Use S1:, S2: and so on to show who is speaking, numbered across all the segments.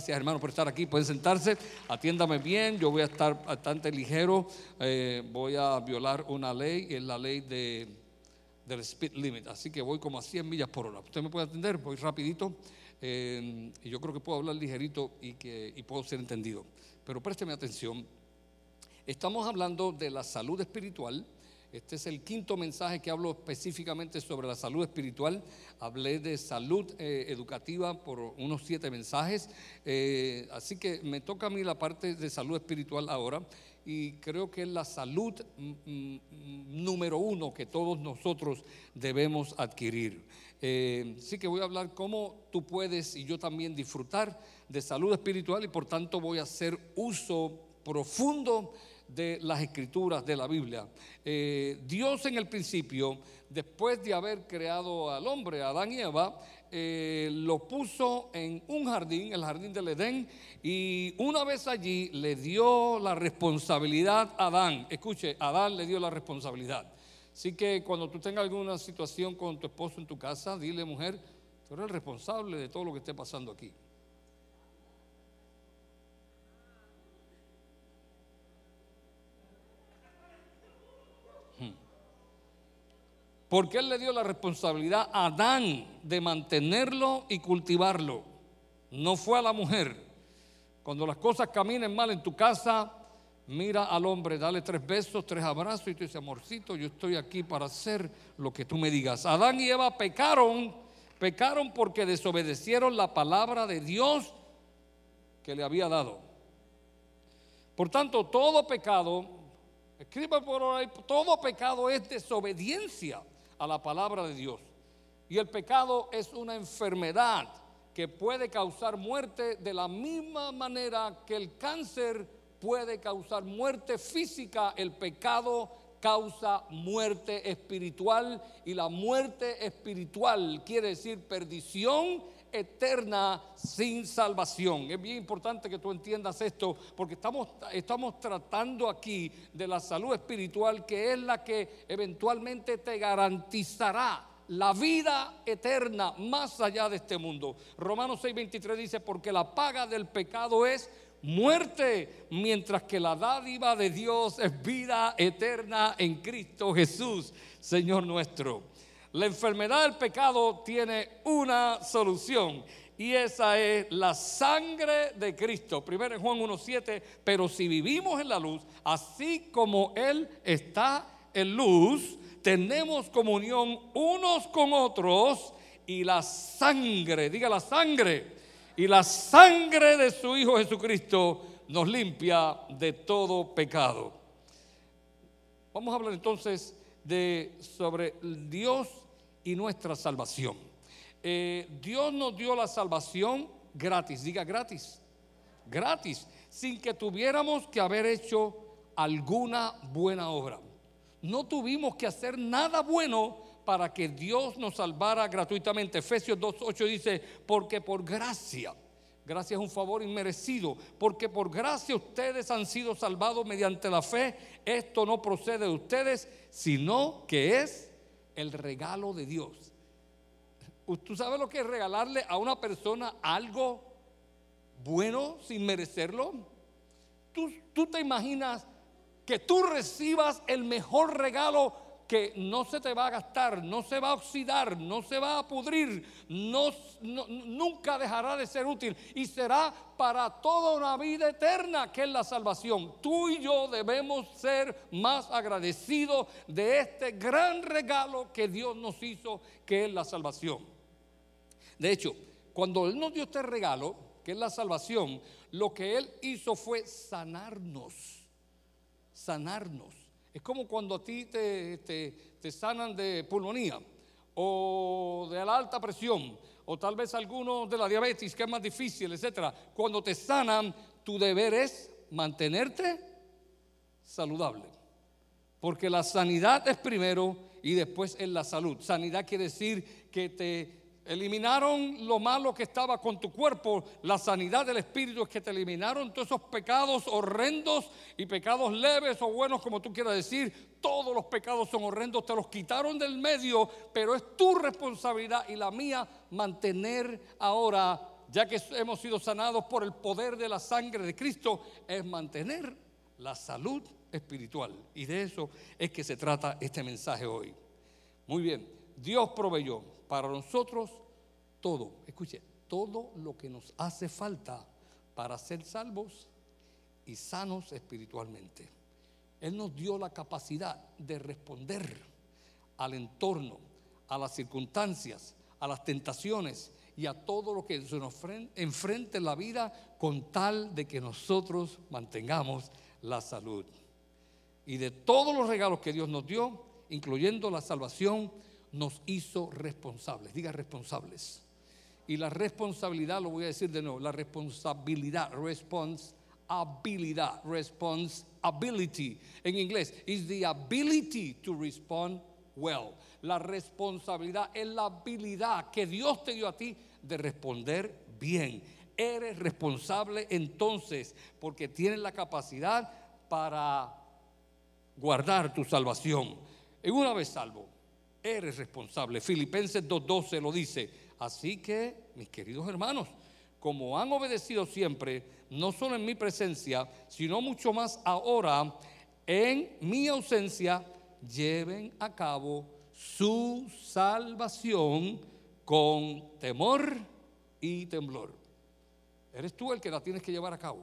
S1: Gracias, hermano, por estar aquí. Pueden sentarse. Atiéndame bien. Yo voy a estar bastante ligero. Eh, voy a violar una ley, es la ley de, del speed limit. Así que voy como a 100 millas por hora. ¿Usted me puede atender? Voy rapidito. Eh, y yo creo que puedo hablar ligerito y, que, y puedo ser entendido. Pero présteme atención. Estamos hablando de la salud espiritual este es el quinto mensaje que hablo específicamente sobre la salud espiritual. Hablé de salud eh, educativa por unos siete mensajes. Eh, así que me toca a mí la parte de salud espiritual ahora. Y creo que es la salud mm, mm, número uno que todos nosotros debemos adquirir. Eh, que voy a hablar cómo tú puedes y yo también disfrutar de salud espiritual y por tanto voy a hacer uso profundo de las escrituras de la Biblia. Eh, Dios en el principio, después de haber creado al hombre, Adán y Eva, eh, lo puso en un jardín, el jardín del Edén, y una vez allí le dio la responsabilidad a Adán. Escuche, Adán le dio la responsabilidad. Así que cuando tú tengas alguna situación con tu esposo en tu casa, dile mujer, tú eres el responsable de todo lo que esté pasando aquí. Porque Él le dio la responsabilidad a Adán de mantenerlo y cultivarlo. No fue a la mujer. Cuando las cosas caminen mal en tu casa, mira al hombre, dale tres besos, tres abrazos y tú dices, amorcito, yo estoy aquí para hacer lo que tú me digas. Adán y Eva pecaron, pecaron porque desobedecieron la palabra de Dios que le había dado. Por tanto, todo pecado, escriba por ahí, todo pecado es desobediencia a la palabra de Dios. Y el pecado es una enfermedad que puede causar muerte de la misma manera que el cáncer puede causar muerte física, el pecado causa muerte espiritual y la muerte espiritual quiere decir perdición eterna sin salvación. Es bien importante que tú entiendas esto porque estamos, estamos tratando aquí de la salud espiritual que es la que eventualmente te garantizará la vida eterna más allá de este mundo. Romanos 6:23 dice, porque la paga del pecado es muerte, mientras que la dádiva de Dios es vida eterna en Cristo Jesús, Señor nuestro. La enfermedad del pecado tiene una solución y esa es la sangre de Cristo. Primero en Juan 1.7, pero si vivimos en la luz, así como Él está en luz, tenemos comunión unos con otros y la sangre, diga la sangre, y la sangre de su Hijo Jesucristo nos limpia de todo pecado. Vamos a hablar entonces de sobre Dios y nuestra salvación. Eh, Dios nos dio la salvación gratis, diga gratis, gratis, sin que tuviéramos que haber hecho alguna buena obra. No tuvimos que hacer nada bueno para que Dios nos salvara gratuitamente. Efesios 2.8 dice, porque por gracia, gracia es un favor inmerecido, porque por gracia ustedes han sido salvados mediante la fe. Esto no procede de ustedes, sino que es el regalo de Dios. ¿Tú sabes lo que es regalarle a una persona algo bueno sin merecerlo? ¿Tú, tú te imaginas que tú recibas el mejor regalo que no se te va a gastar, no se va a oxidar, no se va a pudrir, no, nunca dejará de ser útil y será para toda una vida eterna que es la salvación. Tú y yo debemos ser más agradecidos de este gran regalo que Dios nos hizo, que es la salvación. De hecho, cuando Él nos dio este regalo, que es la salvación, lo que Él hizo fue sanarnos, sanarnos. Es como cuando a ti te, te, sanan de pulmonía o de la alta presión o tal vez algunos de la diabetes que es más difícil, etcétera. Cuando te sanan, tu deber es mantenerte saludable. Porque la sanidad es primero y después es la salud. Sanidad quiere decir que te Eliminaron lo malo que estaba con tu cuerpo. La sanidad del Espíritu es que te eliminaron todos esos pecados horrendos y pecados leves o buenos, como tú quieras decir. Todos los pecados son horrendos, te los quitaron del medio, pero es tu responsabilidad y la mía mantener ahora ya que hemos sido sanados por el poder de la sangre de Cristo, es mantener la salud espiritual. Y de eso es que se trata este mensaje hoy. Muy bien, Dios proveyó para nosotros todo, escuche, todo lo que nos hace falta para ser salvos y sanos espiritualmente. Él nos dio la capacidad de responder al entorno, a las circunstancias, a las tentaciones y a todo lo que se nos enfrente en la vida con tal de que nosotros mantengamos la salud. Y de todos los regalos que Dios nos dio, incluyendo la salvación, nos hizo responsables. Diga responsables. Y la responsabilidad, lo voy a decir de nuevo, la responsabilidad, responsabilidad, responsibility en inglés, is the ability to respond well. La responsabilidad es la habilidad que Dios te dio a ti de responder bien. Eres responsable entonces porque tienes la capacidad para guardar tu salvación. En una vez salvo, eres responsable. Filipenses 2.12 lo dice. Así que, mis queridos hermanos, como han obedecido siempre, no solo en mi presencia, sino mucho más ahora, en mi ausencia, lleven a cabo su salvación con temor y temblor. Eres tú el que la tienes que llevar a cabo.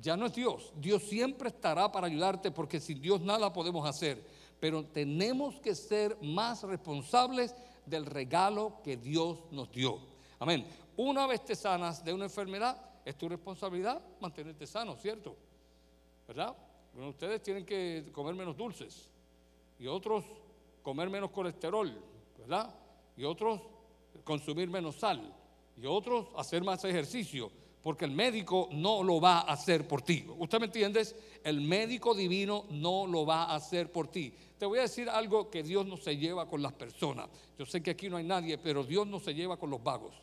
S1: Ya no es Dios. Dios siempre estará para ayudarte porque sin Dios nada podemos hacer. Pero tenemos que ser más responsables del regalo que Dios nos dio. Amén. Una vez te sanas de una enfermedad, es tu responsabilidad mantenerte sano, ¿cierto? ¿Verdad? ustedes tienen que comer menos dulces y otros comer menos colesterol, ¿verdad? Y otros consumir menos sal y otros hacer más ejercicio, porque el médico no lo va a hacer por ti. ¿Usted me entiende? El médico divino no lo va a hacer por ti. Te voy a decir algo que Dios no se lleva con las personas. Yo sé que aquí no hay nadie, pero Dios no se lleva con los vagos.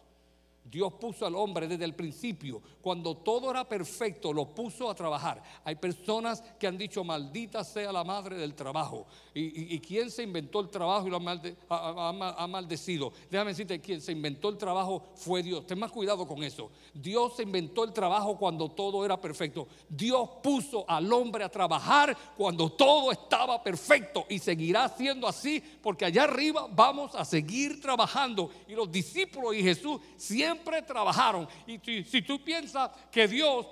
S1: Dios puso al hombre desde el principio, cuando todo era perfecto, lo puso a trabajar. Hay personas que han dicho, maldita sea la madre del trabajo. ¿Y, quién se inventó el trabajo y lo ha, maldecido? Déjame decirte, quien se inventó el trabajo fue Dios. Ten más cuidado con eso. Dios se inventó el trabajo cuando todo era perfecto. Dios puso al hombre a trabajar cuando todo estaba perfecto y seguirá siendo así porque allá arriba vamos a seguir trabajando. Y los discípulos y Jesús siempre trabajaron. Y si, tú piensas que Dios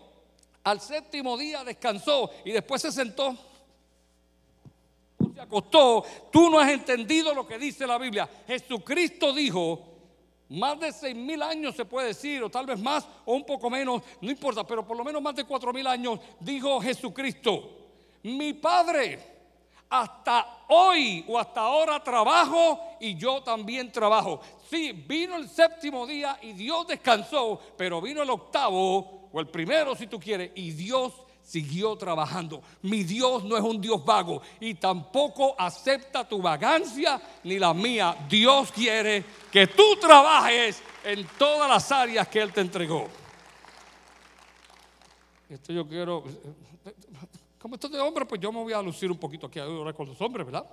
S1: al séptimo día descansó y después se sentó, se acostó, tú no has entendido lo que dice la Biblia. Jesucristo dijo, más de seis mil años se puede decir, o tal vez más, o un poco menos, no importa, pero por lo menos más de cuatro mil años, dijo Jesucristo, mi Padre hasta hoy o hasta ahora trabajo y yo también trabajo. Sí, vino el séptimo día y Dios descansó, pero vino el octavo o el primero si tú quieres y Dios siguió trabajando. Mi Dios no es un Dios vago y tampoco acepta tu vagancia ni la mía. Dios quiere que tú trabajes en todas las áreas que Él te entregó. Esto yo quiero como esto de hombre, pues yo me voy a lucir un poquito aquí ahora con los hombres, ¿verdad?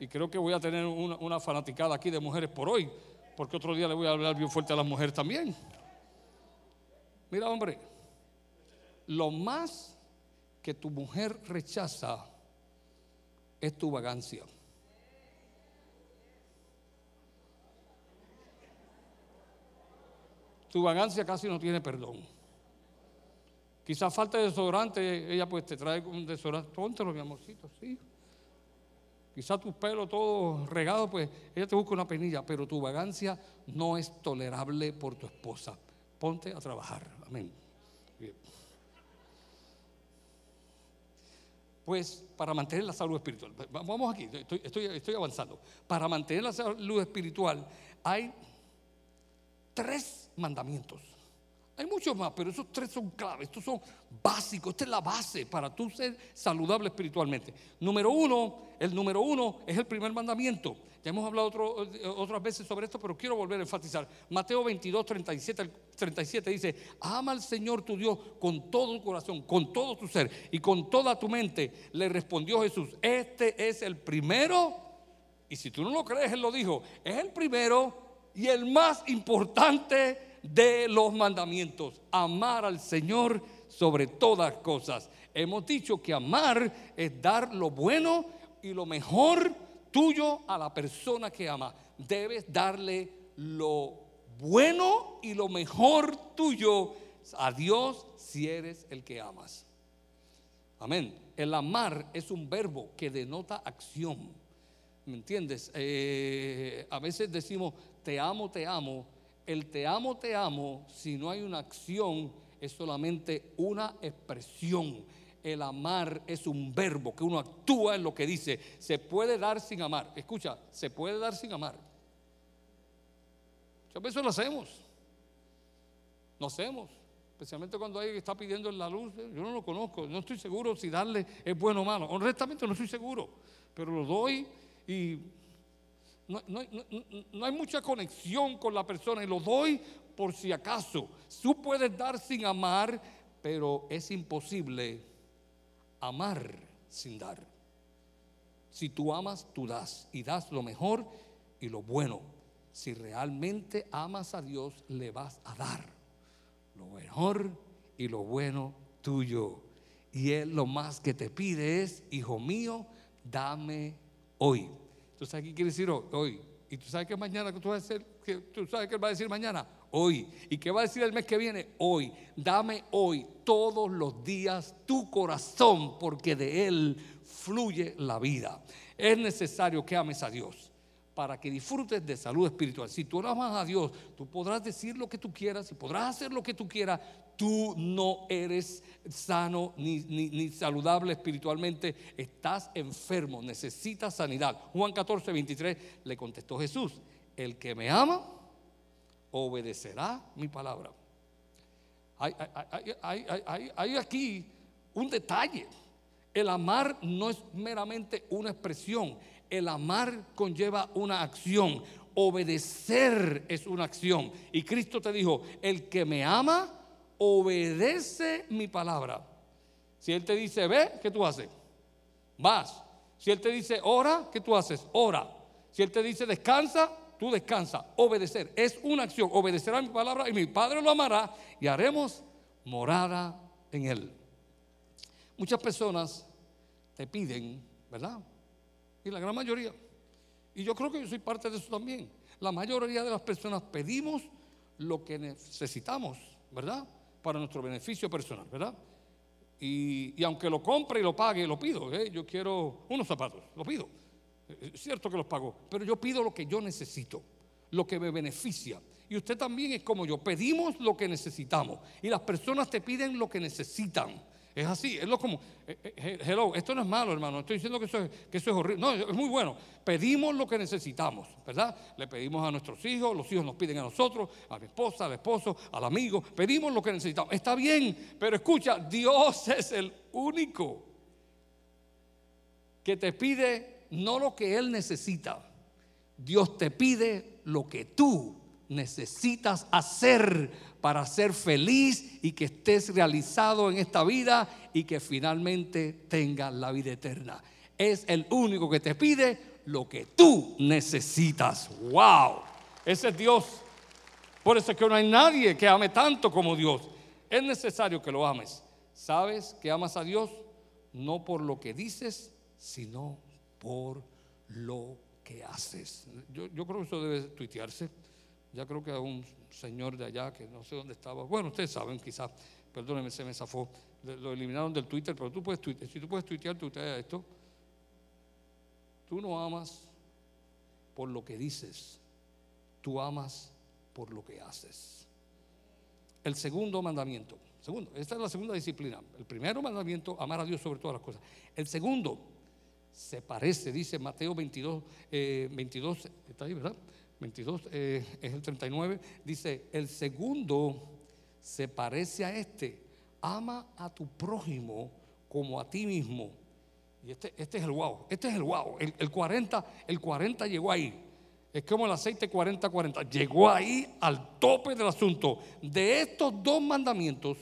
S1: Y creo que voy a tener una, una fanaticada aquí de mujeres por hoy, porque otro día le voy a hablar bien fuerte a las mujeres también. Mira, hombre, lo más que tu mujer rechaza es tu vagancia. Tu vagancia casi no tiene perdón. Quizás falta de desodorante, ella pues te trae un desodorante, póntelo mi amorcito, sí. Quizás tu pelo todo regado, pues ella te busca una penilla, pero tu vagancia no es tolerable por tu esposa. Ponte a trabajar. Amén. Pues para mantener la salud espiritual, vamos aquí, estoy avanzando. Para mantener la salud espiritual hay tres mandamientos. Hay muchos más, pero esos tres son claves, estos son básicos, esta es la base para tú ser saludable espiritualmente. Número uno, el número uno es el primer mandamiento. Ya hemos hablado otras veces sobre esto, pero quiero volver a enfatizar. Mateo 22, 37, 37 dice, ama al Señor tu Dios con todo tu corazón, con todo tu ser y con toda tu mente. Le respondió Jesús, este es el primero, y si tú no lo crees, Él lo dijo, es el primero y el más importante de los mandamientos, amar al Señor sobre todas cosas. Hemos dicho que amar es dar lo bueno y lo mejor tuyo a la persona que ama. Debes darle lo bueno y lo mejor tuyo a Dios si eres el que amas. Amén. El amar es un verbo que denota acción. ¿Me entiendes? Eh, a veces decimos, te amo, te amo. El te amo, te amo, si no hay una acción, es solamente una expresión. El amar es un verbo que uno actúa en lo que dice. Se puede dar sin amar. Escucha, se puede dar sin amar. Muchas veces lo hacemos. Lo hacemos especialmente cuando alguien está pidiendo la luz, yo no lo conozco, no estoy seguro si darle es bueno o malo. Honestamente no estoy seguro, pero lo doy y no, hay mucha conexión con la persona y lo doy por si acaso. Tú puedes dar sin amar, pero es imposible amar sin dar. Si tú amas, tú das y das lo mejor y lo bueno. Si realmente amas a Dios, le vas a dar lo mejor y lo bueno tuyo. Y Él lo más que te pide es, hijo mío, dame hoy. ¿Tú sabes qué quiere decir hoy? ¿Y tú sabes qué mañana tú vas a hacer? ¿Tú sabes qué va a decir mañana? Hoy. ¿Y qué va a decir el mes que viene? Hoy. Dame hoy, todos los días, tu corazón, porque de Él fluye la vida. Es necesario que ames a Dios para que disfrutes de salud espiritual. Si tú amas a Dios, tú podrás decir lo que tú quieras y podrás hacer lo que tú quieras. Tú no eres sano ni, ni, saludable espiritualmente. Estás enfermo, necesitas sanidad. Juan 14, 23 le contestó Jesús, el que me ama, obedecerá mi palabra. Hay, hay, hay aquí un detalle. El amar no es meramente una expresión, el amar conlleva una acción. Obedecer es una acción. Y Cristo te dijo, el que me ama, obedece mi palabra. Si Él te dice, ve, ¿qué tú haces? Vas. Si Él te dice, ora, ¿qué tú haces? Ora. Si Él te dice, descansa, tú descansa. Obedecer es una acción. Obedecerá mi palabra y mi Padre lo amará y haremos morada en Él. Muchas personas te piden, ¿verdad? Y la gran mayoría. Y yo creo que yo soy parte de eso también. La mayoría de las personas pedimos lo que necesitamos, ¿verdad? Para nuestro beneficio personal, ¿verdad? Y, aunque lo compre y lo pague, lo pido. ¿eh? Yo quiero unos zapatos, lo pido. Es cierto que los pago, pero yo pido lo que yo necesito, lo que me beneficia. Y usted también es como yo, pedimos lo que necesitamos. Y las personas te piden lo que necesitan. Es así, es lo como, eh, eh, hello, esto no es malo, hermano, estoy diciendo que eso, es, que eso es horrible. No, es muy bueno. Pedimos lo que necesitamos, ¿verdad? Le pedimos a nuestros hijos, los hijos nos piden a nosotros, a mi esposa, al esposo, al amigo, pedimos lo que necesitamos. Está bien, pero escucha, Dios es el único que te pide no lo que Él necesita, Dios te pide lo que tú necesitas hacer para ser feliz y que estés realizado en esta vida y que finalmente tengas la vida eterna. Es el único que te pide lo que tú necesitas. ¡Wow! Ese es Dios. Por eso es que no hay nadie que ame tanto como Dios. Es necesario que lo ames. ¿Sabes que amas a Dios? No por lo que dices, sino por lo que haces. Yo, yo creo que eso debe tuitearse. Ya creo que a un señor de allá que no sé dónde estaba. Bueno, ustedes saben, quizás, perdónenme, se me zafó. Lo eliminaron del Twitter, pero tú puedes tuitear. Si tú puedes tuitear, tuitea esto. Tú no amas por lo que dices, tú amas por lo que haces. El segundo mandamiento. Segundo, esta es la segunda disciplina. El primero mandamiento, amar a Dios sobre todas las cosas. El segundo, se parece, dice Mateo 22, 22, eh, está ahí, ¿verdad? 22 eh, es el 39, dice, el segundo se parece a este, ama a tu prójimo como a ti mismo. Y este, este es el wow, este es el wow. El, 40, el 40 llegó ahí. Es como el aceite 40-40. Llegó ahí al tope del asunto. De estos dos mandamientos,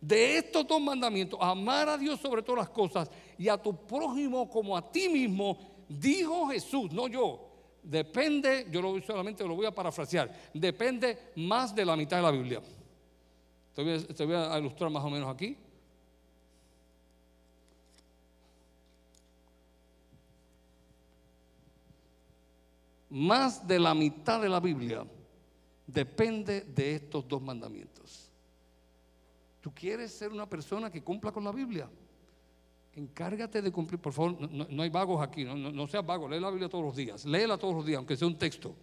S1: de estos dos mandamientos, amar a Dios sobre todas las cosas y a tu prójimo como a ti mismo, dijo Jesús, no yo, depende, yo lo solamente lo voy a parafrasear, depende más de la mitad de la Biblia. Te voy, a, ilustrar más o menos aquí. Más de la mitad de la Biblia depende de estos dos mandamientos. ¿Tú quieres ser una persona que cumpla con la Biblia? Encárgate de cumplir, por favor, no, hay vagos aquí, no, seas vago, lee la Biblia todos los días, léela todos los días, aunque sea un texto.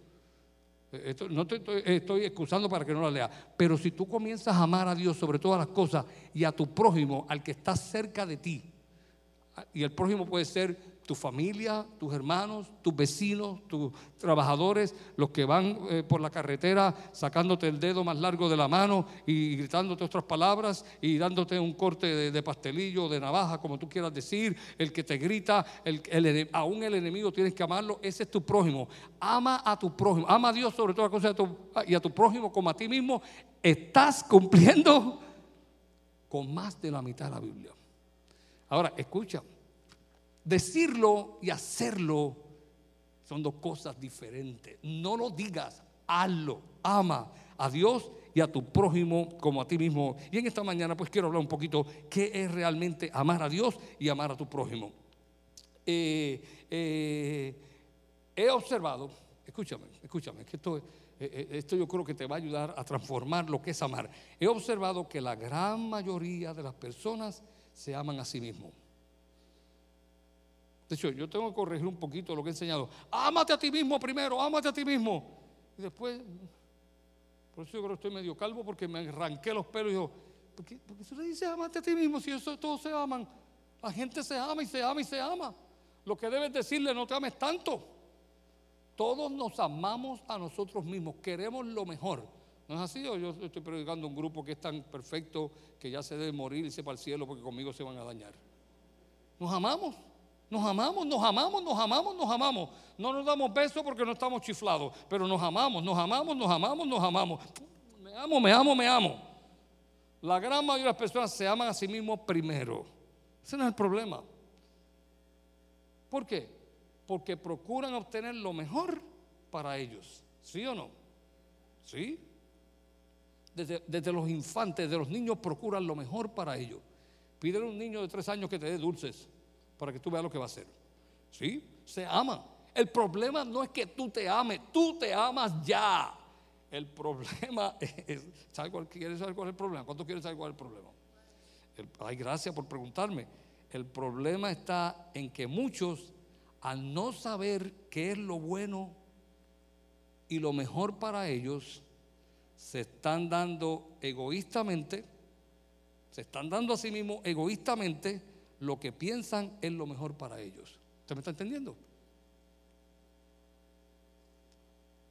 S1: Esto, no te estoy, excusando para que no la lea, pero si tú comienzas a amar a Dios sobre todas las cosas y a tu prójimo, al que está cerca de ti, y el prójimo puede ser tu familia, tus hermanos, tus vecinos, tus trabajadores, los que van eh, por la carretera sacándote el dedo más largo de la mano y gritándote otras palabras y dándote un corte de, pastelillo, de navaja, como tú quieras decir, el que te grita, aún el enemigo tienes que amarlo, ese es tu prójimo. Ama a tu prójimo, ama a Dios sobre todas las cosas y a tu prójimo como a ti mismo. Estás cumpliendo con más de la mitad de la Biblia. Ahora, escucha. Decirlo y hacerlo son dos cosas diferentes. No lo digas, hazlo. Ama a Dios y a tu prójimo como a ti mismo. Y en esta mañana pues quiero hablar un poquito qué es realmente amar a Dios y amar a tu prójimo. Eh, eh, he observado, escúchame, escúchame, que esto, eh, esto yo creo que te va a ayudar a transformar lo que es amar. He observado que la gran mayoría de las personas se aman a sí mismos. De hecho, yo tengo que corregir un poquito lo que he enseñado. Ámate a ti mismo primero, ámate a ti mismo. Y después, por eso yo creo que estoy medio calvo porque me arranqué los pelos y digo, ¿por qué, ¿por se le dice ámate a ti mismo si eso, todos se aman? La gente se ama y se ama y se ama. Lo que debes decirle, no te ames tanto. Todos nos amamos a nosotros mismos, queremos lo mejor. ¿No es así? O yo estoy predicando un grupo que es tan perfecto que ya se debe morir y se para el cielo porque conmigo se van a dañar. Nos amamos. Nos amamos, nos amamos, nos amamos, nos amamos. No nos damos besos porque no estamos chiflados, pero nos amamos, nos amamos, nos amamos, nos amamos. Me amo, me amo, me amo. La gran mayoría de las personas se aman a sí mismos primero. Ese no es el problema. ¿Por qué? Porque procuran obtener lo mejor para ellos. ¿Sí o no? ¿Sí? Desde, desde los infantes, de los niños procuran lo mejor para ellos. Pídele a un niño de tres años que te dé dulces para que tú veas lo que va a hacer. ¿Sí? Se ama. El problema no es que tú te ames, tú te amas ya. El problema es, ¿sabes cuál, ¿quieres saber cuál es el problema? ¿Cuánto quieres saber cuál es el problema? ay, gracias por preguntarme. El problema está en que muchos, al no saber qué es lo bueno y lo mejor para ellos, se están dando egoístamente, se están dando a sí mismos egoístamente lo que piensan es lo mejor para ellos. ¿Usted me está entendiendo?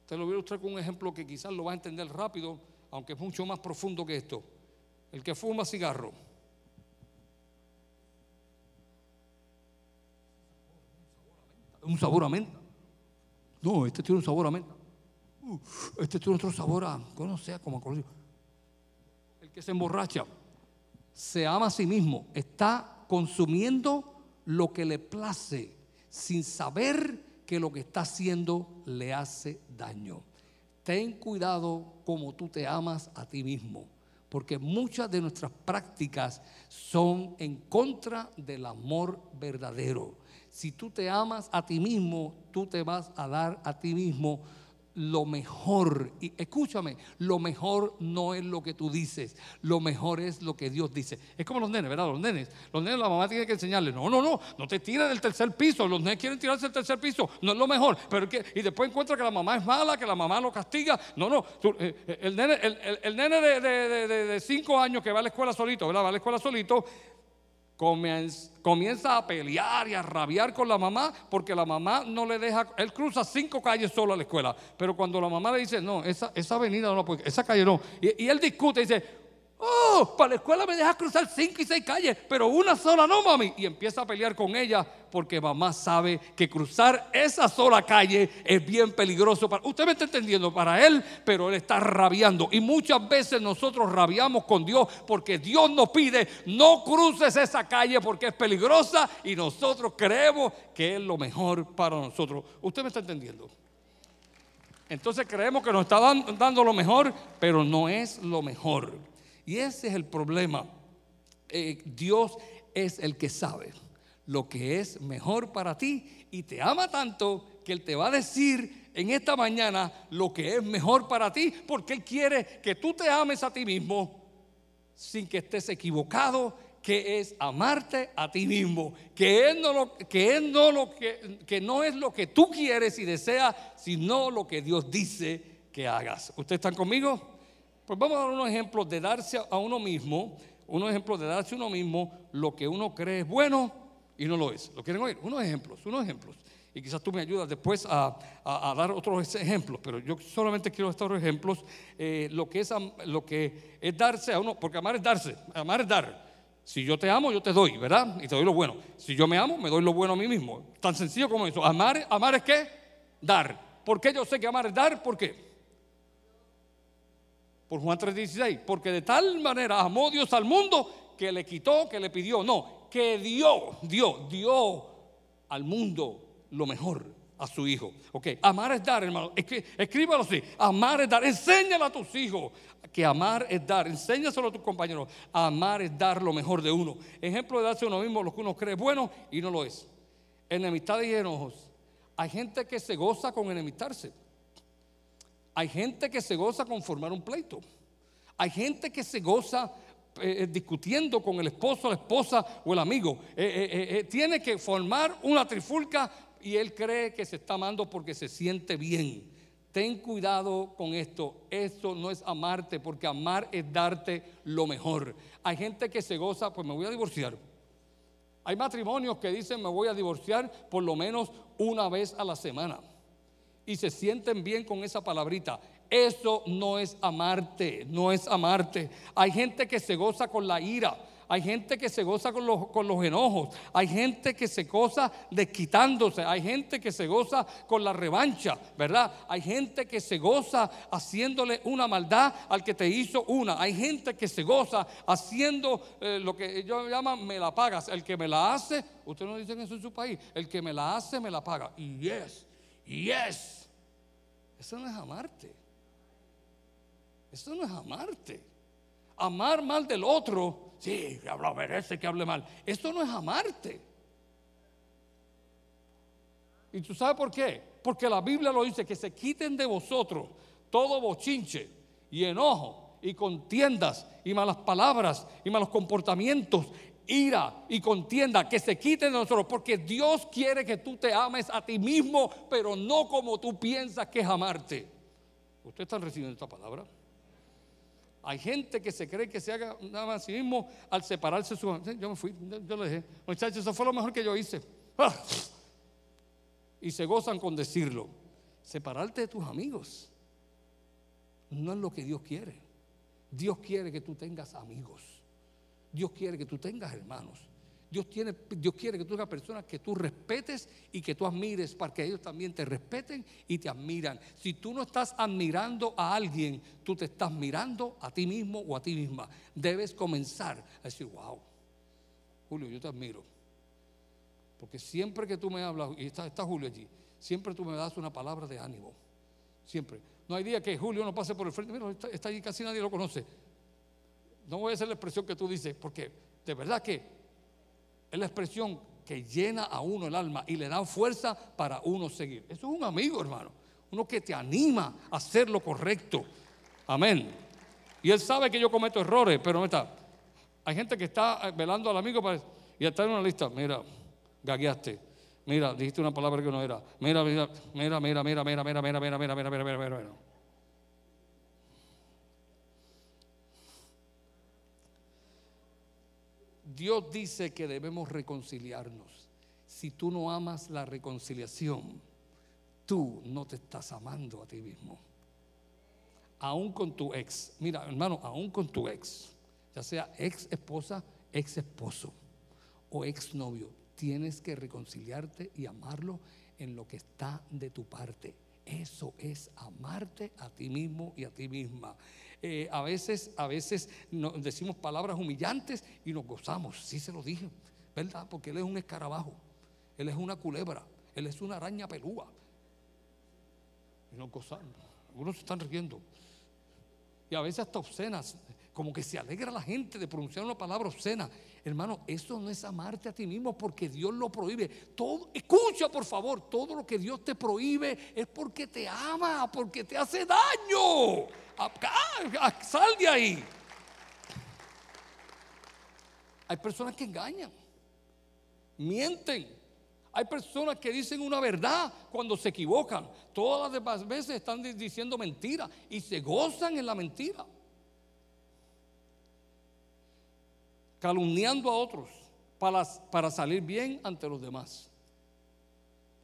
S1: Te lo voy a ilustrar con un ejemplo que quizás lo va a entender rápido, aunque es mucho más profundo que esto. El que fuma cigarro. Un sabor a menta. No, este tiene un sabor a menta. Uh, este tiene otro sabor a, no sé, como El que se emborracha, se ama a sí mismo, está consumiendo lo que le place sin saber que lo que está haciendo le hace daño. Ten cuidado como tú te amas a ti mismo, porque muchas de nuestras prácticas son en contra del amor verdadero. Si tú te amas a ti mismo, tú te vas a dar a ti mismo lo mejor. Y escúchame, lo mejor no es lo que tú dices, lo mejor es lo que Dios dice. Es como los nenes, ¿verdad? Los nenes, los nenes la mamá tiene que enseñarles, no, no, no, no te tires del tercer piso, los nenes quieren tirarse del tercer piso, no es lo mejor, pero que, y después encuentra que la mamá es mala, que la mamá lo castiga, no, no, eh, eh, el nene, el, nene de, de, de, cinco años que va a la escuela solito, ¿verdad? Va a la escuela solito, comienza a pelear y a rabiar con la mamá porque la mamá no le deja, él cruza cinco calles solo a la escuela, pero cuando la mamá le dice, no, esa, esa avenida no, esa calle no, y, y él discute y dice, oh, para la escuela me deja cruzar cinco y seis calles, pero una sola no, mami, y empieza a pelear con ella porque mamá sabe que cruzar esa sola calle es bien peligroso. Usted me está entendiendo para él, pero él está rabiando. Y muchas veces nosotros rabiamos con Dios porque Dios nos pide, no cruces esa calle porque es peligrosa y nosotros creemos que es lo mejor para nosotros. ¿Usted me está entendiendo? Entonces creemos que nos está dando lo mejor, pero no es lo mejor. Y ese es el problema. Eh, Dios es el que sabe lo que es mejor para ti y te ama tanto que Él te va a decir en esta mañana lo que es mejor para ti, porque Él quiere que tú te ames a ti mismo sin que estés equivocado, que es amarte a ti mismo, que no lo, que no que no es lo que tú quieres y deseas, sino lo que Dios dice que hagas. ¿Ustedes están conmigo? Pues vamos a dar unos ejemplos de darse a uno mismo, unos ejemplos de darse a uno mismo lo que uno cree es bueno y no lo es. ¿Lo quieren oír? Unos ejemplos, unos ejemplos. Y quizás tú me ayudas después a, dar otros ejemplos, pero yo solamente quiero estos ejemplos. Eh, lo, que es, lo que es darse a uno, porque amar es darse, amar es dar. Si yo te amo, yo te doy, ¿verdad? Y te doy lo bueno. Si yo me amo, me doy lo bueno a mí mismo. Tan sencillo como eso. Amar, amar es qué? Dar. ¿Por qué yo sé que amar es dar? ¿Por qué? Por Juan 3:16. Porque de tal manera amó Dios al mundo que le quitó, que le pidió. No, que dio, dio, dio al mundo lo mejor a su hijo. Ok, amar es dar, hermano. escríbalo así. Amar es dar. Enséñalo a tus hijos que amar es dar. Enséñaselo a tus compañeros. Amar es dar lo mejor de uno. Ejemplo de darse uno mismo lo que uno cree bueno y no lo es. Enemistad y enojos. Hay gente que se goza con enemistarse. Hay gente que se goza con formar un pleito. Hay gente que se goza eh, eh, discutiendo con el esposo, la esposa o el amigo. Eh, tiene que formar una trifulca y él cree que se está amando porque se siente bien. Ten cuidado con esto. Esto no es amarte, porque amar es darte lo mejor. Hay gente que se goza, pues me voy a divorciar. Hay matrimonios que dicen me voy a divorciar por lo menos una vez a la semana. Y se sienten bien con esa palabrita. Eso no es amarte, no es amarte. Hay gente que se goza con la ira. Hay gente que se goza con los, con los enojos. Hay gente que se goza desquitándose. Hay gente que se goza con la revancha, ¿verdad? Hay gente que se goza haciéndole una maldad al que te hizo una. Hay gente que se goza haciendo eh, lo que ellos llaman me la pagas. El que me la hace, ustedes no dicen eso en su país, el que me la hace, me la paga. Y yes, yes. Eso no es amarte. Eso no es amarte. Amar mal del otro Sí, que habla merece que hable mal. Esto no es amarte. ¿Y tú sabes por qué? Porque la Biblia lo dice, que se quiten de vosotros todo bochinche y enojo y contiendas y malas palabras y malos comportamientos, ira y contienda, que se quiten de nosotros, porque Dios quiere que tú te ames a ti mismo, pero no como tú piensas que es amarte. ¿Ustedes están recibiendo esta palabra? Hay gente que se cree que se haga nada más a sí mismo al separarse su. Yo me fui, yo le dije, muchachos, eso fue lo mejor que yo hice. ¡Ah! Y se gozan con decirlo. Separarte de tus amigos no es lo que Dios quiere. Dios quiere que tú tengas amigos. Dios quiere que tú tengas hermanos. Dios, tiene, Dios quiere que tú seas personas que tú respetes y que tú admires para que ellos también te respeten y te admiran. Si tú no estás admirando a alguien, tú te estás mirando a ti mismo o a ti misma. Debes comenzar a decir, wow, Julio, yo te admiro. Porque siempre que tú me hablas, y está, está Julio allí, siempre tú me das una palabra de ánimo. Siempre. No hay día que Julio no pase por el frente. Mira, está allí, casi nadie lo conoce. No voy a hacer la expresión que tú dices, porque de verdad que es la expresión que llena a uno el alma y le da fuerza para uno seguir. Eso es un amigo, hermano. Uno que te anima a hacer lo correcto. Amén. Y él sabe que yo cometo errores, pero no está. Hay gente que está eh, velando al amigo para, y está en una lista. Mira, gagueaste. Mira, dijiste una palabra que no era. Mira, mira, mira, mira, mira, mira, mira, mira, mira, mira, mira, mira, mira, mira, Dios dice que debemos reconciliarnos. Si tú no amas la reconciliación, tú no te estás amando a ti mismo. Aún con tu ex, mira hermano, aún con tu ex, ya sea ex esposa, ex esposo o ex novio, tienes que reconciliarte y amarlo en lo que está de tu parte. Eso es amarte a ti mismo y a ti misma. Eh, a veces, a veces decimos palabras humillantes y nos gozamos. Sí se lo dije, ¿verdad? Porque Él es un escarabajo, Él es una culebra, Él es una araña pelúa. Y nos gozamos. Algunos se están riendo. Y a veces hasta obscenas. Como que se alegra la gente de pronunciar una palabra obscena. Hermano, eso no es amarte a ti mismo porque Dios lo prohíbe. Todo, escucha por favor, todo lo que Dios te prohíbe es porque te ama, porque te hace daño. sal de ahí. Hay personas que engañan, mienten. Hay personas que dicen una verdad cuando se equivocan. Todas las demás veces están diciendo mentira y se gozan en la mentira. Calumniando a otros para, para salir bien ante los demás.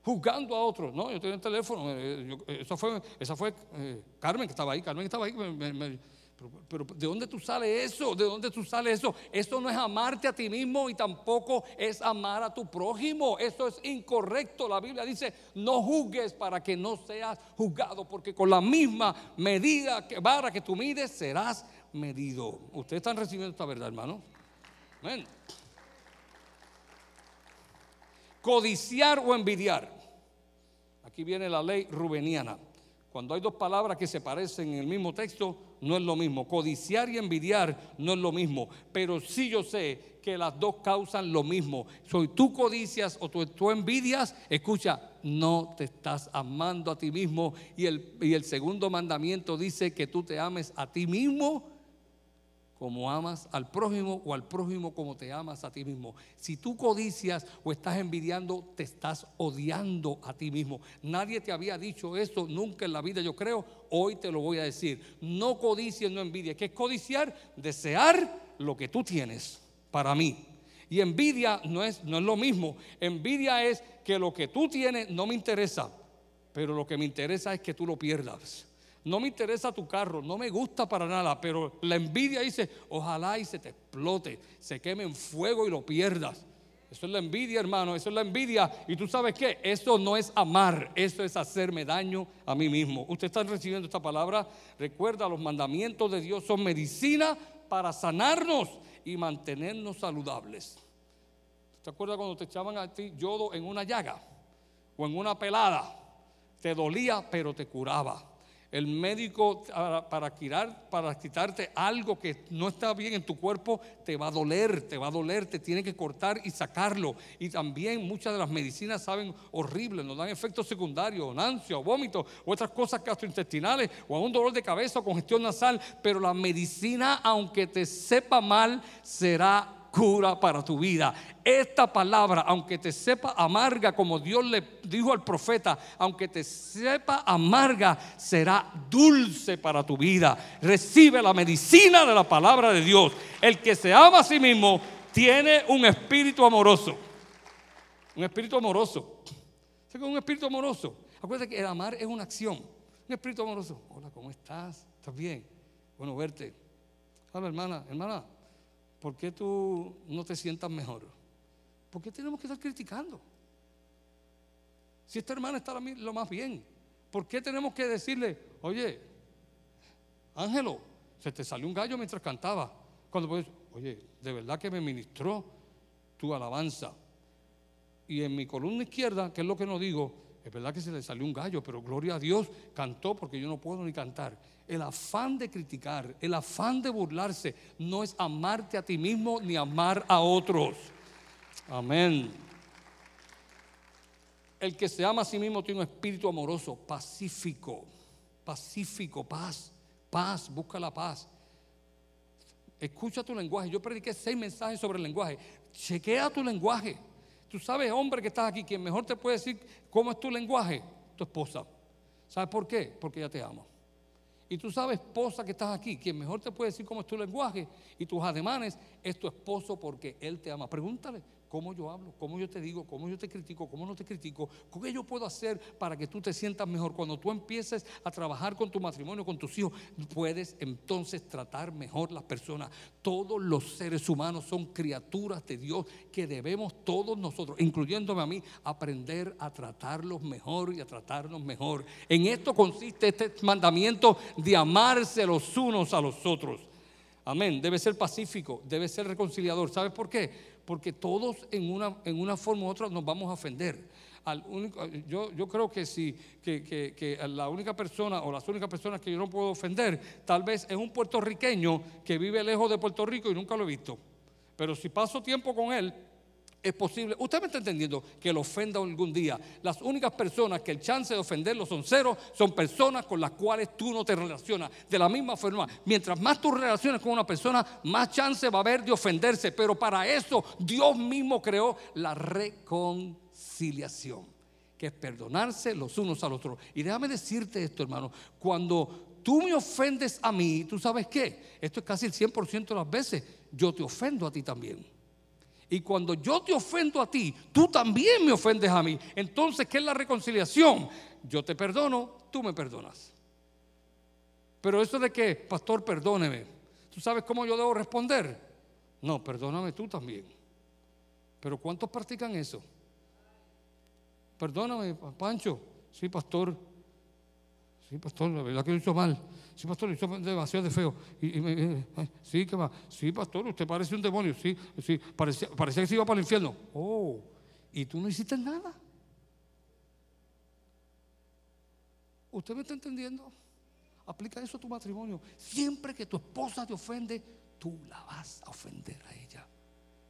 S1: Juzgando a otros. No, yo tenía el teléfono. Eh, eh, esa fue, esa fue eh, Carmen que estaba ahí. Carmen estaba ahí. pero, ¿de dónde tú sales eso? ¿De dónde tú sales eso? Eso no es amarte a ti mismo y tampoco es amar a tu prójimo. Eso es incorrecto. La Biblia dice, no juzgues para que no seas juzgado, porque con la misma medida que que tú mides serás medido. Ustedes están recibiendo esta verdad, hermano. Codiciar o envidiar. Aquí viene la ley rubeniana. Cuando hay dos palabras que se parecen en el mismo texto, no es lo mismo. Codiciar y envidiar no es lo mismo. Pero sí yo sé que las dos causan lo mismo. Soy tú codicias o tú, envidias, escucha, no te estás amando a ti mismo. Y el, y el segundo mandamiento dice que tú te ames a ti mismo como amas al prójimo o al prójimo como te amas a ti mismo. Si tú codicias o estás envidiando, te estás odiando a ti mismo. Nadie te había dicho eso nunca en la vida, yo creo. Hoy te lo voy a decir. No codicies, no envidies. ¿Qué es codiciar? Desear lo que tú tienes para mí. Y envidia no es, no es lo mismo. Envidia es que lo que tú tienes no me interesa, pero lo que me interesa es que tú lo pierdas no me interesa tu carro, no me gusta para nada, pero la envidia dice, ojalá y se te explote, se queme en fuego y lo pierdas. Eso es la envidia, hermano, eso es la envidia. Y tú sabes qué, eso no es amar, eso es hacerme daño a mí mismo. Usted está recibiendo esta palabra, recuerda, los mandamientos de Dios son medicina para sanarnos y mantenernos saludables. ¿Te acuerdas cuando te echaban a ti yodo en una llaga o en una pelada? Te dolía, pero te curaba el médico para, para quitarte algo que no está bien en tu cuerpo, te va a doler, te va a doler, te tiene que cortar y sacarlo. Y también muchas de las medicinas saben horribles, nos dan efectos secundarios, ansia, vómito, otras cosas gastrointestinales, o a un dolor de cabeza o congestión nasal. Pero la medicina, aunque te sepa mal, será cura para tu vida. Esta palabra, aunque te sepa amarga, como Dios le dijo al profeta, aunque te sepa amarga, será dulce para tu vida. Recibe la medicina de la palabra de Dios. El que se ama a sí mismo tiene un espíritu amoroso. Un espíritu amoroso. ¿Sabes un espíritu amoroso? Acuérdate que el amar es una acción. Un espíritu amoroso. Hola, ¿cómo estás? ¿Estás bien? Bueno, verte. Hola, hermana, hermana, ¿por qué tú no te sientas mejor? ¿Por qué tenemos que estar criticando? Si esta hermana está lo más bien, ¿por qué tenemos que decirle, oye, Ángelo, se te salió un gallo mientras cantaba? Cuando puedes, oye, de verdad que me ministró tu alabanza. Y en mi columna izquierda, que es lo que no digo, es verdad que se le salió un gallo, pero gloria a Dios, cantó porque yo no puedo ni cantar. El afán de criticar, el afán de burlarse, no es amarte a ti mismo ni amar a otros. Amén. El que se ama a sí mismo tiene un espíritu amoroso, pacífico, pacífico, paz, paz, busca la paz. Escucha tu lenguaje. Yo prediqué seis mensajes sobre el lenguaje. Chequea tu lenguaje. Tú sabes, hombre que estás aquí, quien mejor te puede decir cómo es tu lenguaje, tu esposa. ¿Sabes por qué? Porque ella te ama. Y tú sabes, esposa que estás aquí, quien mejor te puede decir cómo es tu lenguaje y tus ademanes es tu esposo porque él te ama. Pregúntale, cómo yo hablo, cómo yo te digo, cómo yo te critico, cómo no te critico, qué yo puedo hacer para que tú te sientas mejor. Cuando tú empieces a trabajar con tu matrimonio, con tus hijos, puedes entonces tratar mejor las personas. Todos los seres humanos son criaturas de Dios que debemos todos nosotros, incluyéndome a mí, aprender a tratarlos mejor y a tratarnos mejor. En esto consiste este mandamiento de amarse los unos a los otros. Amén. Debe ser pacífico, debe ser reconciliador. ¿Sabes por qué? Porque todos en una, en una forma u otra nos vamos a ofender. Al único, yo, creo que, si, que, que la única persona o las únicas personas que yo no puedo ofender, tal vez es un puertorriqueño que vive lejos de Puerto Rico y nunca lo he visto. Pero si paso tiempo con él, es posible. Usted me está entendiendo que lo ofenda algún día. Las únicas personas que el chance de ofenderlo son cero, son personas con las cuales tú no te relacionas. De la misma forma, mientras más tú relaciones con una persona, más chance va a haber de ofenderse. Pero para eso Dios mismo creó la reconciliación, que es perdonarse los unos a los otros. Y déjame decirte esto, hermano, cuando tú me ofendes a mí, ¿tú sabes qué? Esto es casi el 100% de las veces, yo te ofendo a ti también. Y cuando yo te ofendo a ti, tú también me ofendes a mí. Entonces, ¿qué es la reconciliación? Yo te perdono, tú me perdonas. Pero eso de que, pastor, perdóneme, ¿tú sabes cómo yo debo responder? No, perdóname tú también. Pero ¿cuántos practican eso? Perdóname, Pancho. Sí, pastor. Sí, pastor, la verdad que lo hizo mal. Sí, pastor, lo hizo demasiado de feo. Sí, ¿qué va? Sí, pastor, usted parece un demonio. Sí, sí, parecía, parecía que se iba para el infierno. Oh, y tú no hiciste nada. ¿Usted me está entendiendo? Aplica eso a tu matrimonio. Siempre que tu esposa te ofende, tú la vas a ofender a ella.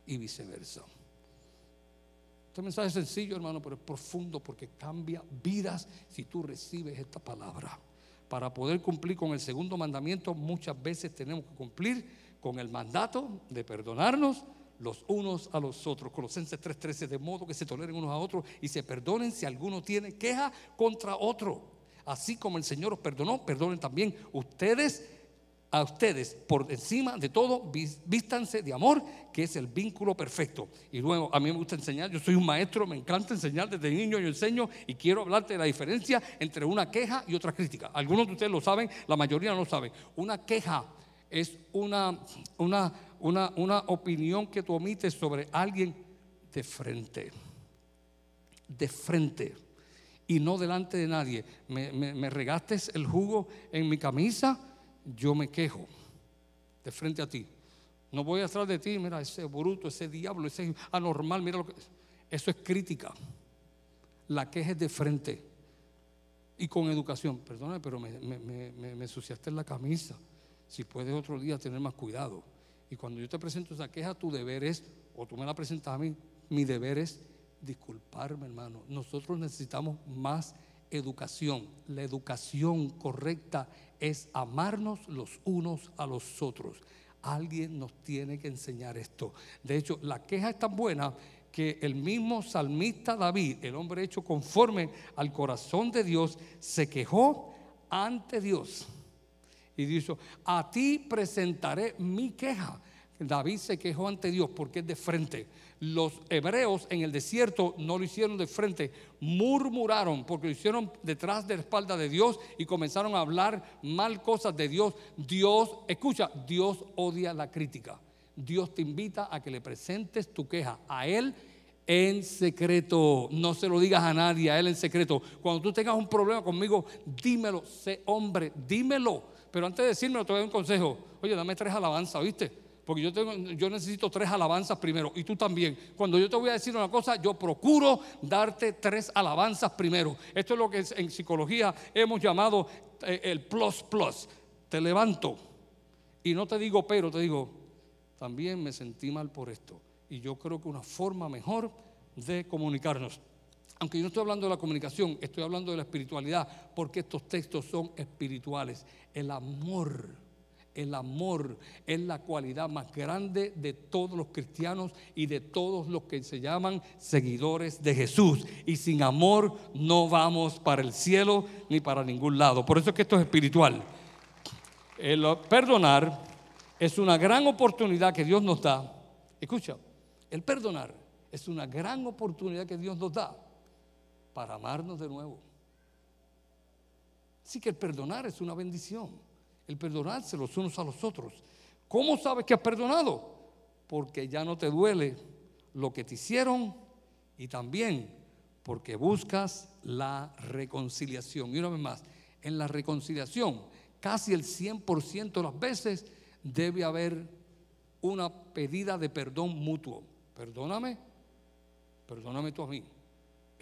S1: Y viceversa. Este mensaje es sencillo, hermano, pero es profundo porque cambia vidas si tú recibes esta palabra. Para poder cumplir con el segundo mandamiento, muchas veces tenemos que cumplir con el mandato de perdonarnos los unos a los otros. Colosenses 3:13, de modo que se toleren unos a otros y se perdonen si alguno tiene queja contra otro. Así como el Señor os perdonó, perdonen también ustedes a ustedes por encima de todo, vístanse de amor, que es el vínculo perfecto. Y luego, a mí me gusta enseñar, yo soy un maestro, me encanta enseñar desde niño, yo enseño y quiero hablarte de la diferencia entre una queja y otra crítica. Algunos de ustedes lo saben, la mayoría no lo saben. Una queja es una, una, una, una opinión que tú omites sobre alguien de frente. De frente. Y no delante de nadie. Me, me, me regaste el jugo en mi camisa yo me quejo de frente a ti. No voy atrás de ti, mira, ese bruto, ese diablo, ese anormal, mira lo que... Eso es crítica. La queja es de frente. Y con educación, perdóname, pero me, me, ensuciaste en la camisa. Si puedes otro día tener más cuidado. Y cuando yo te presento esa queja, tu deber es, o tú me la presentas a mí, mi deber es disculparme, hermano. Nosotros necesitamos más educación. La educación correcta es amarnos los unos a los otros. Alguien nos tiene que enseñar esto. De hecho, la queja es tan buena que el mismo salmista David, el hombre hecho conforme al corazón de Dios, se quejó ante Dios. Y dijo, a ti presentaré mi queja. David se quejó ante Dios porque es de frente. Los hebreos en el desierto no lo hicieron de frente, murmuraron porque lo hicieron detrás de la espalda de Dios y comenzaron a hablar mal cosas de Dios. Dios, escucha, Dios odia la crítica. Dios te invita a que le presentes tu queja a Él en secreto. No se lo digas a nadie, a Él en secreto. Cuando tú tengas un problema conmigo, dímelo, sé hombre, dímelo. Pero antes de decírmelo, te doy un consejo. Oye, dame tres alabanzas, ¿viste? Porque yo, tengo, yo necesito tres alabanzas primero y tú también. Cuando yo te voy a decir una cosa, yo procuro darte tres alabanzas primero. Esto es lo que en psicología hemos llamado eh, el plus plus. Te levanto y no te digo pero, te digo, también me sentí mal por esto. Y yo creo que una forma mejor de comunicarnos. Aunque yo no estoy hablando de la comunicación, estoy hablando de la espiritualidad, porque estos textos son espirituales. El amor el amor es la cualidad más grande de todos los cristianos y de todos los que se llaman seguidores de Jesús. Y sin amor no vamos para el cielo ni para ningún lado. Por eso es que esto es espiritual. El perdonar es una gran oportunidad que Dios nos da. Escucha, el perdonar es una gran oportunidad que Dios nos da para amarnos de nuevo. Así que el perdonar es una bendición el perdonarse los unos a los otros. ¿Cómo sabes que has perdonado? Porque ya no te duele lo que te hicieron y también porque buscas la reconciliación. Y una vez más, en la reconciliación, casi el 100% de las veces debe haber una pedida de perdón mutuo. perdóname, perdóname tú a mí.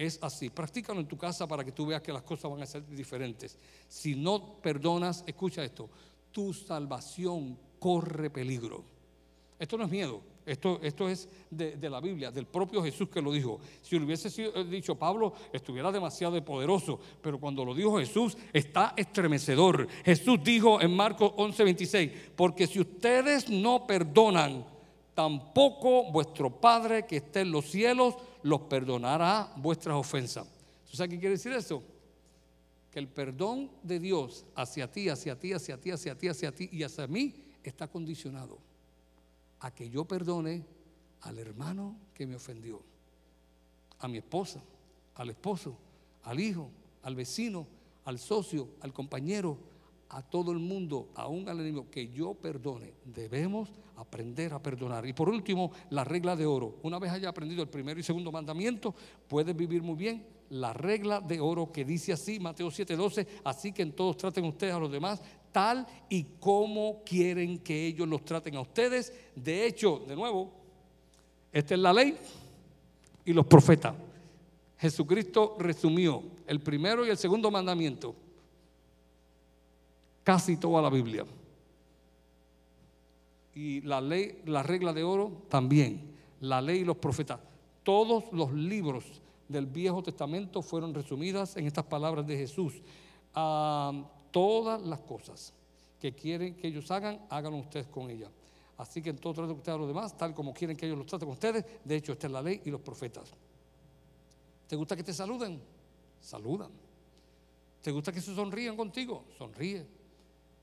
S1: Es así. Practícalo en tu casa para que tú veas que las cosas van a ser diferentes. Si no perdonas, escucha esto, tu salvación corre peligro. Esto no es miedo. Esto, esto es de, la Biblia, del propio Jesús que lo dijo. Si lo hubiese sido, eh, dicho Pablo, estuviera demasiado poderoso, pero cuando lo dijo Jesús, está estremecedor. Jesús dijo en Marcos 11:26, porque si ustedes no perdonan, tampoco vuestro Padre que está en los cielos los perdonará vuestras ofensas. ¿Sabes qué quiere decir eso? Que el perdón de Dios hacia ti, hacia ti, hacia ti, hacia ti, hacia ti y hacia mí está condicionado a que yo perdone al hermano que me ofendió, a mi esposa, al esposo, al hijo, al vecino, al socio, al compañero, a todo el mundo, aún al enemigo, que yo perdone. Debemos aprender a perdonar. Y por último, la regla de oro. Una vez haya aprendido el primero y segundo mandamiento, puedes vivir muy bien. La regla de oro que dice así, Mateo 7:12, así que en todos traten ustedes a los demás tal y como quieren que ellos los traten a ustedes. De hecho, de nuevo, esta es la ley y los profetas. Jesucristo resumió el primero y el segundo mandamiento, casi toda la Biblia. Y la ley, la regla de oro también, la ley y los profetas. Todos los libros del Viejo Testamento fueron resumidas en estas palabras de Jesús. Ah, todas las cosas que quieren que ellos hagan, háganlo ustedes con ella. Así que en todo trato ustedes a los demás, tal como quieren que ellos los traten con ustedes. De hecho, esta es la ley y los profetas. ¿Te gusta que te saluden? Saludan. ¿Te gusta que se sonríen contigo? Sonríe.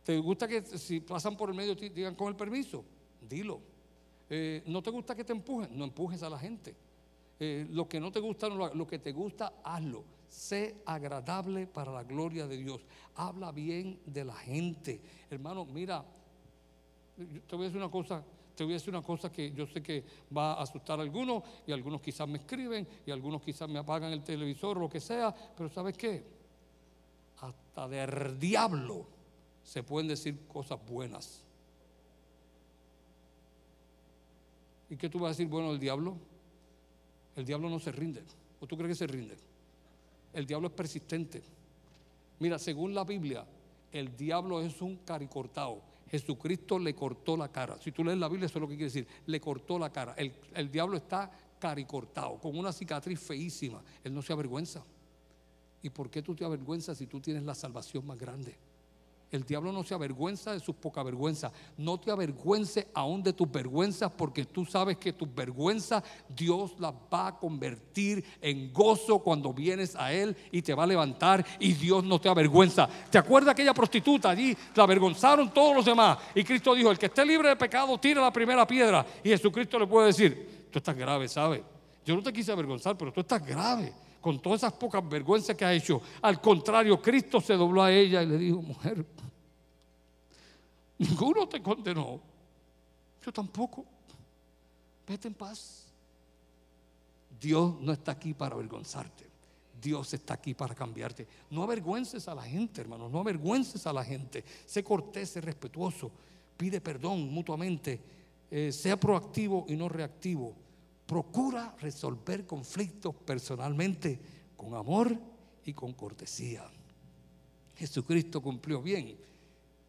S1: ¿Te gusta que si pasan por el medio digan con el permiso? Dilo. Eh, ¿No te gusta que te empujen? No empujes a la gente. Eh, lo que no te gusta, lo que te gusta, hazlo. Sé agradable para la gloria de Dios. Habla bien de la gente. Hermano, mira, te voy a decir una cosa, te voy a decir una cosa que yo sé que va a asustar a algunos y algunos quizás me escriben y algunos quizás me apagan el televisor lo que sea, pero ¿sabes qué? Hasta del diablo se pueden decir cosas buenas. ¿Y qué tú vas a decir bueno del diablo? El diablo no se rinde. ¿O tú crees que se rinde? El diablo es persistente. Mira, según la Biblia, el diablo es un caricortado. Jesucristo le cortó la cara. Si tú lees la Biblia, eso es lo que quiere decir. Le cortó la cara. El, el diablo está caricortado, con una cicatriz feísima. Él no se avergüenza. ¿Y por qué tú te avergüenzas si tú tienes la salvación más grande? El diablo no se avergüenza de sus poca vergüenza. No te avergüences aún de tus vergüenzas porque tú sabes que tus vergüenzas Dios las va a convertir en gozo cuando vienes a Él y te va a levantar y Dios no te avergüenza. ¿Te acuerdas aquella prostituta allí? La avergonzaron todos los demás y Cristo dijo, el que esté libre de pecado tira la primera piedra y Jesucristo le puede decir, tú estás grave, ¿sabes? Yo no te quise avergonzar, pero tú estás grave con todas esas pocas vergüenzas que ha hecho. Al contrario, Cristo se dobló a ella y le dijo, mujer, ninguno te condenó. Yo tampoco. Vete en paz. Dios no está aquí para avergonzarte. Dios está aquí para cambiarte. No avergüences a la gente, hermano. No avergüences a la gente. Sé cortés, sé respetuoso. Pide perdón mutuamente. Eh, sea proactivo y no reactivo procura resolver conflictos personalmente con amor y con cortesía. Jesucristo cumplió bien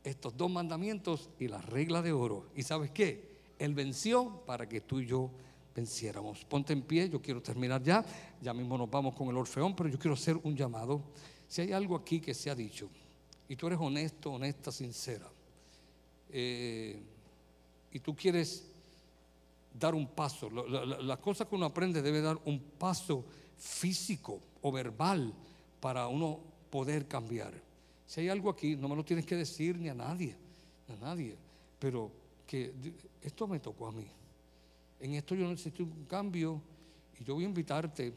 S1: estos dos mandamientos y la regla de oro. ¿Y sabes qué? Él venció para que tú y yo venciéramos. Ponte en pie, yo quiero terminar ya. Ya mismo nos vamos con el orfeón, pero yo quiero hacer un llamado. Si hay algo aquí que se ha dicho y tú eres honesto, honesta, sincera, eh, y tú quieres dar un paso. La, cosa que uno aprende debe dar un paso físico o verbal para uno poder cambiar. Si hay algo aquí, no me lo tienes que decir ni a nadie, a nadie, pero que esto me tocó a mí. En esto yo necesito un cambio y yo voy a invitarte,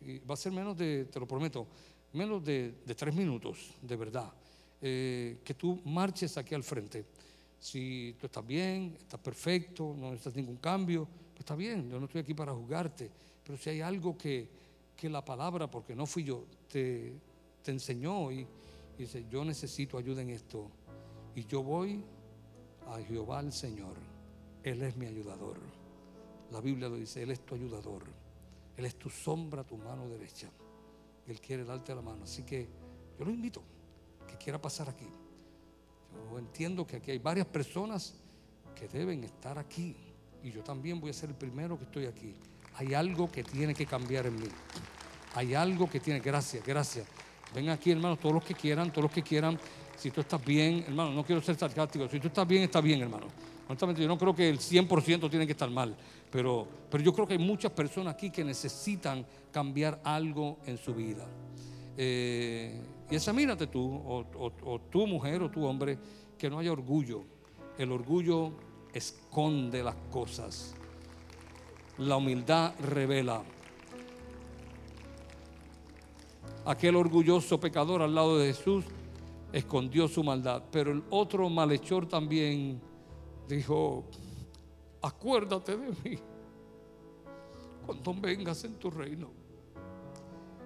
S1: y va a ser menos de, te lo prometo, menos de, tres minutos, de verdad, eh, que tú marches aquí al frente. Si tú estás bien, estás perfecto, no necesitas ningún cambio, pues está bien, yo no estoy aquí para juzgarte. Pero si hay algo que, la palabra, porque no fui yo, te, te enseñó y, y dice, yo necesito ayuda en esto. Y yo voy a Jehová el Señor. Él es mi ayudador. La Biblia lo dice, Él es tu ayudador. Él es tu sombra, tu mano derecha. Él quiere darte la mano. Así que yo lo invito, que quiera pasar aquí. Entiendo que aquí hay varias personas que deben estar aquí. Y yo también voy a ser el primero que estoy aquí. Hay algo que tiene que cambiar en mí. Hay algo que tiene, gracias, gracias. Ven aquí, hermano, todos los que quieran, todos los que quieran. Si tú estás bien, hermano, no quiero ser sarcástico. Si tú estás bien, está bien, hermano. Honestamente, yo no creo que el 100% tiene que estar mal. Pero, pero yo creo que hay muchas personas aquí que necesitan cambiar algo en su vida. Eh, y examínate tú, o, o tú mujer o tú hombre, que no haya orgullo. El orgullo esconde las cosas. La humildad revela. Aquel orgulloso pecador al lado de Jesús escondió su maldad, pero el otro malhechor también dijo, acuérdate de mí cuando vengas en tu reino.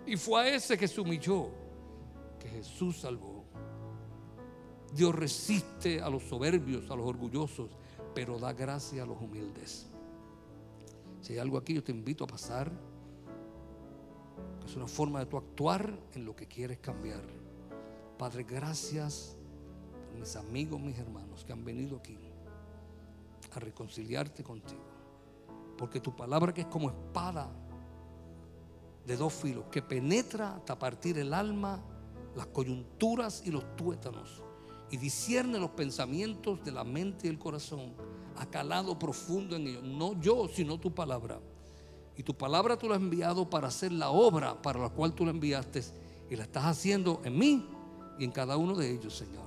S1: Y fue a ese que se humilló que Jesús salvó. Dios resiste a los soberbios, a los orgullosos, pero da gracia a los humildes. Si hay algo aquí, yo te invito a pasar. Es una forma de tu actuar en lo que quieres cambiar. Padre, gracias por mis amigos, mis hermanos que han venido aquí a reconciliarte contigo. Porque tu palabra que es como espada de dos filos, que penetra hasta partir el alma, las coyunturas y los tuétanos, y discierne los pensamientos de la mente y el corazón, ha calado profundo en ellos. No yo, sino tu palabra. Y tu palabra tú la has enviado para hacer la obra para la cual tú la enviaste, y la estás haciendo en mí y en cada uno de ellos, Señor.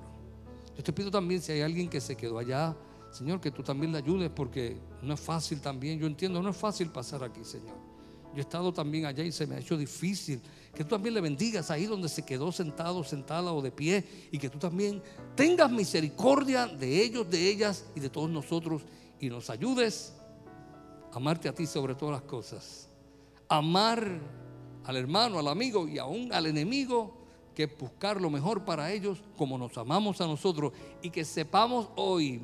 S1: Yo te pido también si hay alguien que se quedó allá Señor, que tú también le ayudes porque no es fácil también. Yo entiendo, no es fácil pasar aquí, Señor. Yo he estado también allá y se me ha hecho difícil. Que tú también le bendigas ahí donde se quedó sentado, sentada o de pie. Y que tú también tengas misericordia de ellos, de ellas y de todos nosotros. Y nos ayudes a amarte a ti sobre todas las cosas. Amar al hermano, al amigo y aún al enemigo. Que buscar lo mejor para ellos como nos amamos a nosotros. Y que sepamos hoy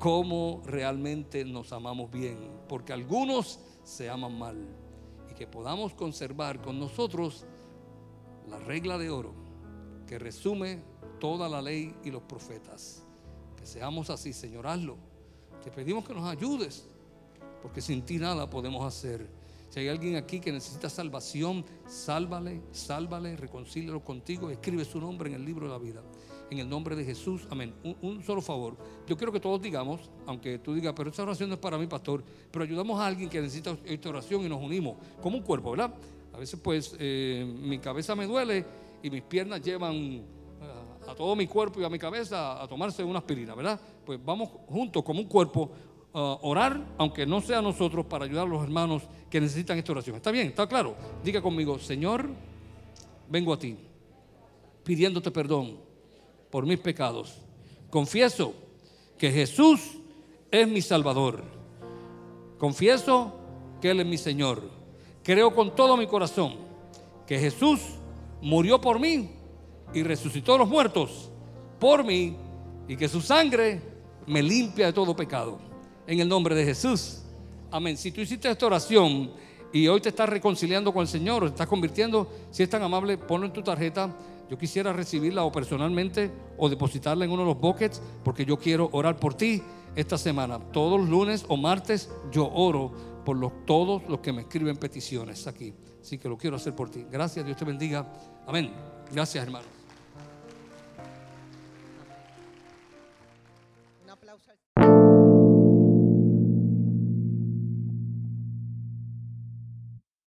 S1: cómo realmente nos amamos bien, porque algunos se aman mal que podamos conservar con nosotros la regla de oro que resume toda la ley y los profetas. Que seamos así, Señor, hazlo. Te pedimos que nos ayudes, porque sin ti nada podemos hacer. Si hay alguien aquí que necesita salvación, sálvale, sálvale, reconcílialo contigo, escribe su nombre en el libro de la vida en el nombre de Jesús. Amén. Un, solo favor. Yo quiero que todos digamos, aunque tú digas, pero esa oración no es para mí, pastor, pero ayudamos a alguien que necesita esta oración y nos unimos como un cuerpo, ¿verdad? A veces pues eh, mi cabeza me duele y mis piernas llevan eh, a todo mi cuerpo y a mi cabeza a tomarse una aspirina, ¿verdad? Pues vamos juntos como un cuerpo a orar, aunque no sea nosotros, para ayudar a los hermanos que necesitan esta oración. ¿Está bien? ¿Está claro? Diga conmigo, Señor, vengo a ti pidiéndote perdón por mis pecados. Confieso que Jesús es mi Salvador. Confieso que Él es mi Señor. Creo con todo mi corazón que Jesús murió por mí y resucitó a los muertos por mí y que su sangre me limpia de todo pecado. En el nombre de Jesús. Amén. Si tú hiciste esta oración y hoy te estás reconciliando con el Señor, te estás convirtiendo, si es tan amable, ponlo en tu tarjeta yo quisiera recibirla o personalmente o depositarla en uno de los buckets porque yo quiero orar por ti esta semana. Todos los lunes o martes yo oro por todos los que me escriben peticiones aquí. Así que lo quiero hacer por ti. Gracias, Dios te bendiga. Amén. Gracias, hermano.